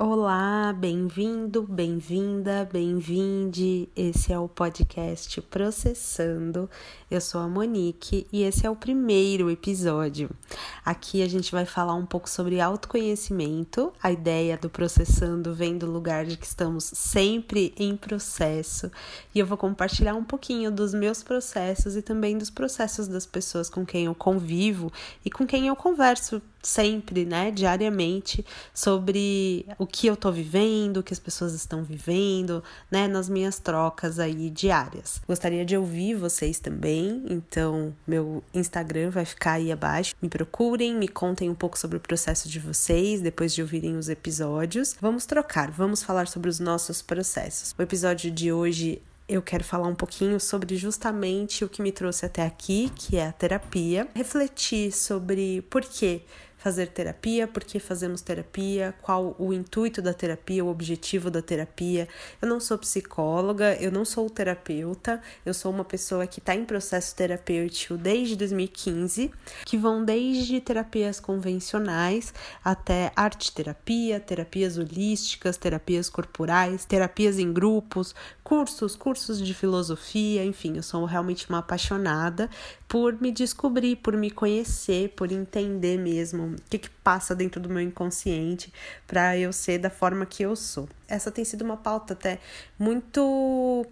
Olá, bem-vindo, bem-vinda, bem-vinde. Esse é o podcast Processando. Eu sou a Monique e esse é o primeiro episódio. Aqui a gente vai falar um pouco sobre autoconhecimento. A ideia do processando vem do lugar de que estamos sempre em processo e eu vou compartilhar um pouquinho dos meus processos e também dos processos das pessoas com quem eu convivo e com quem eu converso sempre, né, diariamente, sobre o que eu tô vivendo, o que as pessoas estão vivendo, né, nas minhas trocas aí diárias. Gostaria de ouvir vocês também, então meu Instagram vai ficar aí abaixo. Me procurem, me contem um pouco sobre o processo de vocês depois de ouvirem os episódios. Vamos trocar, vamos falar sobre os nossos processos. O episódio de hoje eu quero falar um pouquinho sobre justamente o que me trouxe até aqui, que é a terapia. Refletir sobre por que fazer terapia, por que fazemos terapia, qual o intuito da terapia, o objetivo da terapia. Eu não sou psicóloga, eu não sou terapeuta, eu sou uma pessoa que está em processo terapêutico desde 2015, que vão desde terapias convencionais até arte terapia, terapias holísticas, terapias corporais, terapias em grupos, cursos, cursos de filosofia, enfim, eu sou realmente uma apaixonada por me descobrir, por me conhecer, por entender mesmo o que, que passa dentro do meu inconsciente para eu ser da forma que eu sou. Essa tem sido uma pauta até muito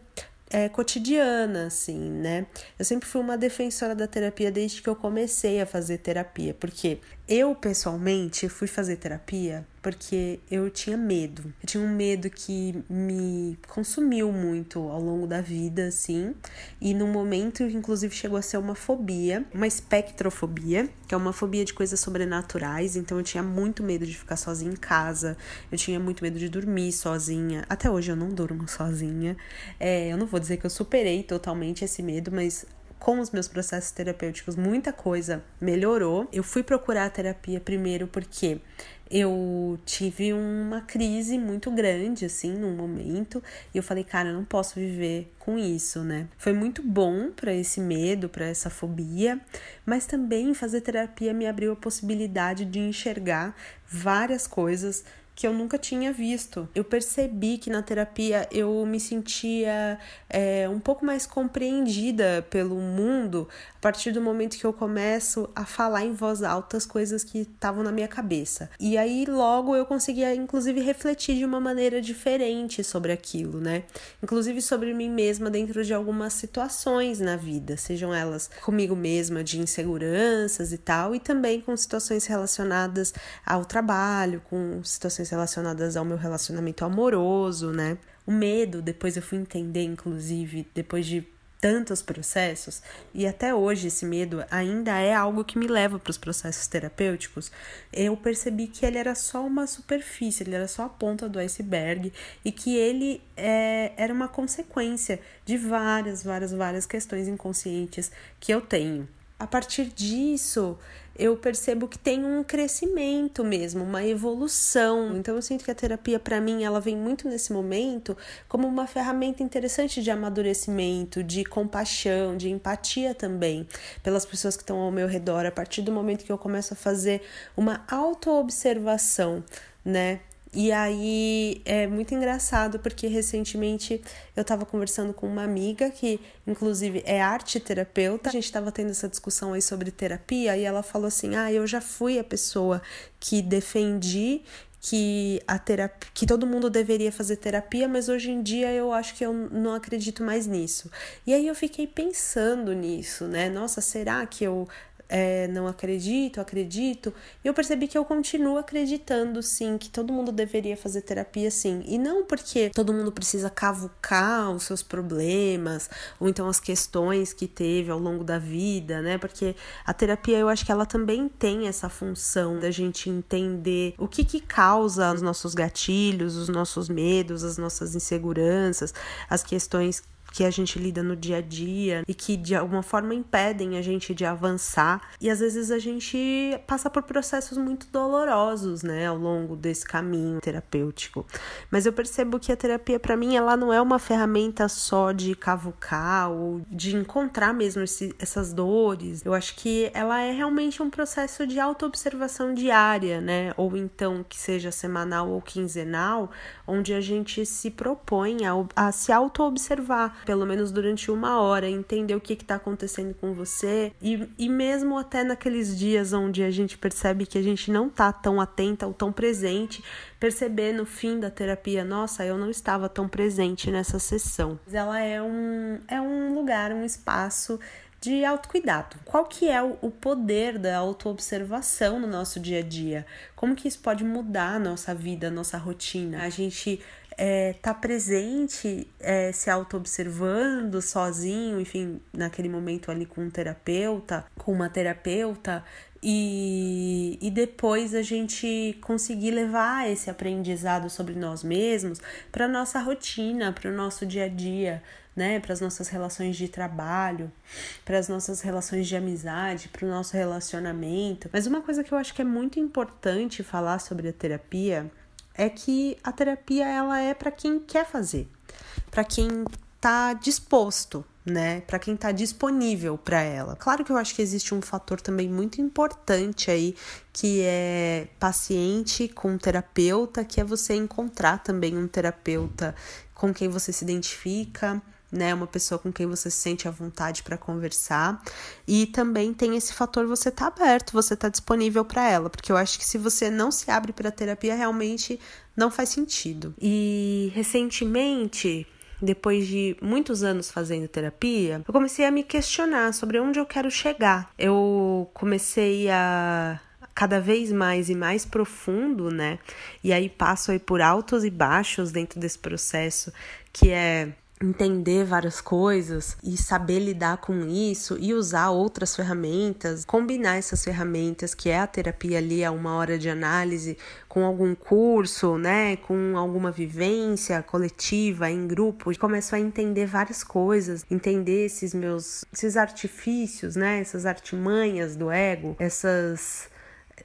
é, cotidiana, assim, né? Eu sempre fui uma defensora da terapia desde que eu comecei a fazer terapia, porque eu, pessoalmente, fui fazer terapia porque eu tinha medo. Eu tinha um medo que me consumiu muito ao longo da vida, assim. E num momento, inclusive, chegou a ser uma fobia, uma espectrofobia, que é uma fobia de coisas sobrenaturais. Então, eu tinha muito medo de ficar sozinha em casa. Eu tinha muito medo de dormir sozinha. Até hoje eu não durmo sozinha. É, eu não vou dizer que eu superei totalmente esse medo, mas com os meus processos terapêuticos, muita coisa melhorou. Eu fui procurar a terapia primeiro porque eu tive uma crise muito grande, assim, num momento, e eu falei, cara, eu não posso viver com isso, né? Foi muito bom para esse medo, para essa fobia, mas também fazer terapia me abriu a possibilidade de enxergar várias coisas que eu nunca tinha visto. Eu percebi que na terapia eu me sentia é, um pouco mais compreendida pelo mundo a partir do momento que eu começo a falar em voz alta as coisas que estavam na minha cabeça. E aí logo eu conseguia, inclusive, refletir de uma maneira diferente sobre aquilo, né? Inclusive sobre mim mesma dentro de algumas situações na vida, sejam elas comigo mesma de inseguranças e tal, e também com situações relacionadas ao trabalho, com situações relacionadas ao meu relacionamento amoroso, né? O medo, depois eu fui entender, inclusive, depois de tantos processos, e até hoje esse medo ainda é algo que me leva para os processos terapêuticos, eu percebi que ele era só uma superfície, ele era só a ponta do iceberg e que ele é, era uma consequência de várias, várias, várias questões inconscientes que eu tenho. A partir disso, eu percebo que tem um crescimento mesmo, uma evolução. Então eu sinto que a terapia para mim ela vem muito nesse momento como uma ferramenta interessante de amadurecimento, de compaixão, de empatia também pelas pessoas que estão ao meu redor. A partir do momento que eu começo a fazer uma autoobservação, né, e aí é muito engraçado porque recentemente eu estava conversando com uma amiga que, inclusive, é arte terapeuta. A gente estava tendo essa discussão aí sobre terapia e ela falou assim: Ah, eu já fui a pessoa que defendi que a terapia, que todo mundo deveria fazer terapia, mas hoje em dia eu acho que eu não acredito mais nisso. E aí eu fiquei pensando nisso, né? Nossa, será que eu é, não acredito, acredito. E eu percebi que eu continuo acreditando, sim, que todo mundo deveria fazer terapia, sim. E não porque todo mundo precisa cavucar os seus problemas, ou então as questões que teve ao longo da vida, né? Porque a terapia, eu acho que ela também tem essa função da gente entender o que que causa os nossos gatilhos, os nossos medos, as nossas inseguranças, as questões que a gente lida no dia a dia e que de alguma forma impedem a gente de avançar. E às vezes a gente passa por processos muito dolorosos, né, ao longo desse caminho terapêutico. Mas eu percebo que a terapia para mim ela não é uma ferramenta só de cavucar ou de encontrar mesmo esse, essas dores. Eu acho que ela é realmente um processo de autoobservação diária, né? Ou então que seja semanal ou quinzenal, onde a gente se propõe a, a se auto-observar, pelo menos durante uma hora, entender o que está acontecendo com você e, e mesmo até naqueles dias onde a gente percebe que a gente não está tão atenta ou tão presente, perceber no fim da terapia, nossa, eu não estava tão presente nessa sessão. Ela é um, é um lugar, um espaço de autocuidado. Qual que é o poder da autoobservação no nosso dia a dia? Como que isso pode mudar a nossa vida, a nossa rotina? A gente é, tá presente, é, se auto-observando sozinho, enfim, naquele momento ali com um terapeuta, com uma terapeuta, e, e depois a gente conseguir levar esse aprendizado sobre nós mesmos para nossa rotina, para o nosso dia a dia, né, para as nossas relações de trabalho, para as nossas relações de amizade, para o nosso relacionamento. Mas uma coisa que eu acho que é muito importante falar sobre a terapia é que a terapia ela é para quem quer fazer, para quem está disposto, né? Para quem está disponível para ela. Claro que eu acho que existe um fator também muito importante aí, que é paciente com terapeuta, que é você encontrar também um terapeuta com quem você se identifica, né? Uma pessoa com quem você se sente à vontade para conversar. E também tem esse fator você tá aberto, você tá disponível para ela, porque eu acho que se você não se abre para terapia, realmente não faz sentido. E recentemente, depois de muitos anos fazendo terapia, eu comecei a me questionar sobre onde eu quero chegar. Eu comecei a cada vez mais e mais profundo, né? E aí passo aí por altos e baixos dentro desse processo, que é entender várias coisas e saber lidar com isso e usar outras ferramentas, combinar essas ferramentas que é a terapia ali a uma hora de análise com algum curso, né, com alguma vivência coletiva em grupo, começo a entender várias coisas, entender esses meus esses artifícios, né, essas artimanhas do ego, essas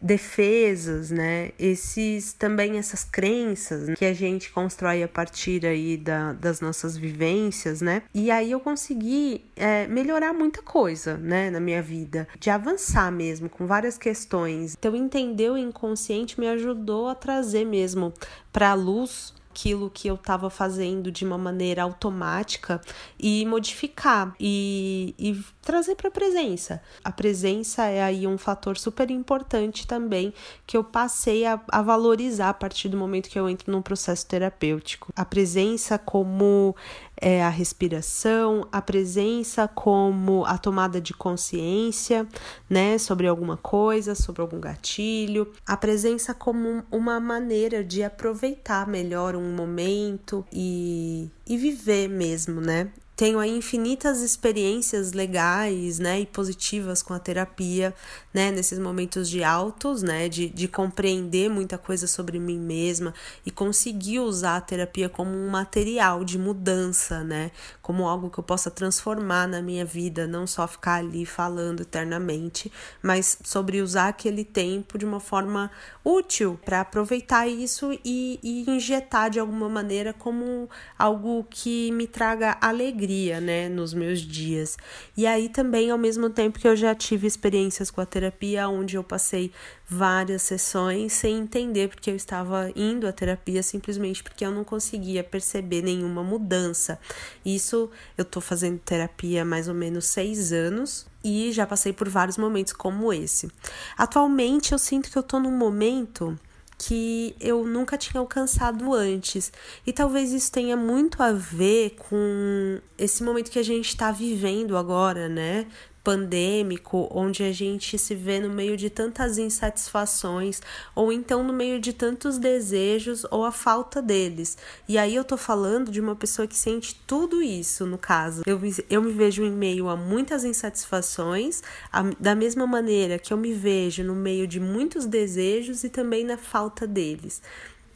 defesas, né? Esses também essas crenças que a gente constrói a partir aí da, das nossas vivências, né? E aí eu consegui é, melhorar muita coisa, né, na minha vida, de avançar mesmo com várias questões. Então entender o inconsciente me ajudou a trazer mesmo para a luz aquilo que eu estava fazendo de uma maneira automática e modificar e, e trazer para a presença. A presença é aí um fator super importante também que eu passei a, a valorizar a partir do momento que eu entro num processo terapêutico. A presença como é, a respiração, a presença como a tomada de consciência, né, sobre alguma coisa, sobre algum gatilho, a presença como uma maneira de aproveitar melhor um momento e, e viver mesmo, né? Tenho aí infinitas experiências legais, né, e positivas com a terapia, né, nesses momentos de altos, né, de, de compreender muita coisa sobre mim mesma e conseguir usar a terapia como um material de mudança, né, como algo que eu possa transformar na minha vida, não só ficar ali falando eternamente, mas sobre usar aquele tempo de uma forma útil para aproveitar isso e, e injetar de alguma maneira como algo que me traga alegria alegria, né, nos meus dias. E aí também, ao mesmo tempo que eu já tive experiências com a terapia, onde eu passei várias sessões sem entender porque eu estava indo à terapia simplesmente porque eu não conseguia perceber nenhuma mudança. Isso eu tô fazendo terapia há mais ou menos seis anos e já passei por vários momentos como esse. Atualmente eu sinto que eu tô num momento que eu nunca tinha alcançado antes. E talvez isso tenha muito a ver com esse momento que a gente está vivendo agora, né? Pandêmico, onde a gente se vê no meio de tantas insatisfações, ou então no meio de tantos desejos ou a falta deles. E aí eu tô falando de uma pessoa que sente tudo isso, no caso. Eu, eu me vejo em meio a muitas insatisfações, a, da mesma maneira que eu me vejo no meio de muitos desejos e também na falta deles.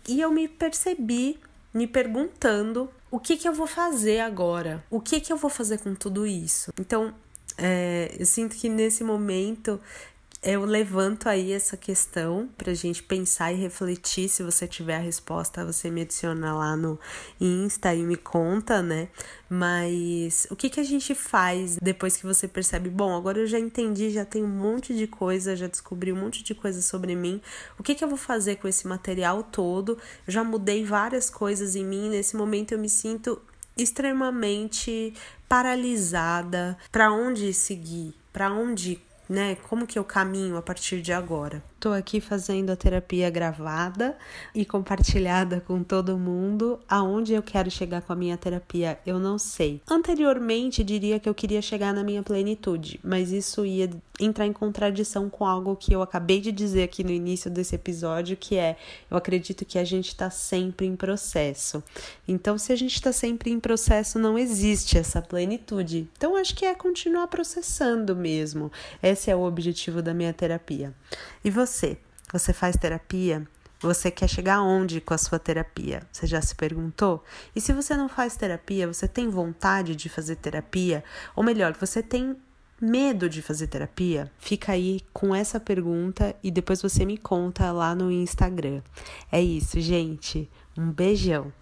E eu me percebi me perguntando o que que eu vou fazer agora? O que que eu vou fazer com tudo isso? Então, é, eu sinto que nesse momento eu levanto aí essa questão para a gente pensar e refletir. Se você tiver a resposta, você me adiciona lá no Insta e me conta, né? Mas o que, que a gente faz depois que você percebe? Bom, agora eu já entendi, já tenho um monte de coisa, já descobri um monte de coisa sobre mim. O que, que eu vou fazer com esse material todo? Eu já mudei várias coisas em mim. Nesse momento eu me sinto extremamente paralisada. Para onde seguir? Para onde né? Como que eu caminho a partir de agora? Tô aqui fazendo a terapia gravada e compartilhada com todo mundo. Aonde eu quero chegar com a minha terapia, eu não sei. Anteriormente, diria que eu queria chegar na minha plenitude, mas isso ia entrar em contradição com algo que eu acabei de dizer aqui no início desse episódio, que é eu acredito que a gente está sempre em processo. Então, se a gente está sempre em processo, não existe essa plenitude. Então, acho que é continuar processando mesmo. Esse é o objetivo da minha terapia. E você? Você faz terapia? Você quer chegar aonde com a sua terapia? Você já se perguntou? E se você não faz terapia, você tem vontade de fazer terapia? Ou melhor, você tem medo de fazer terapia? Fica aí com essa pergunta e depois você me conta lá no Instagram. É isso, gente. Um beijão.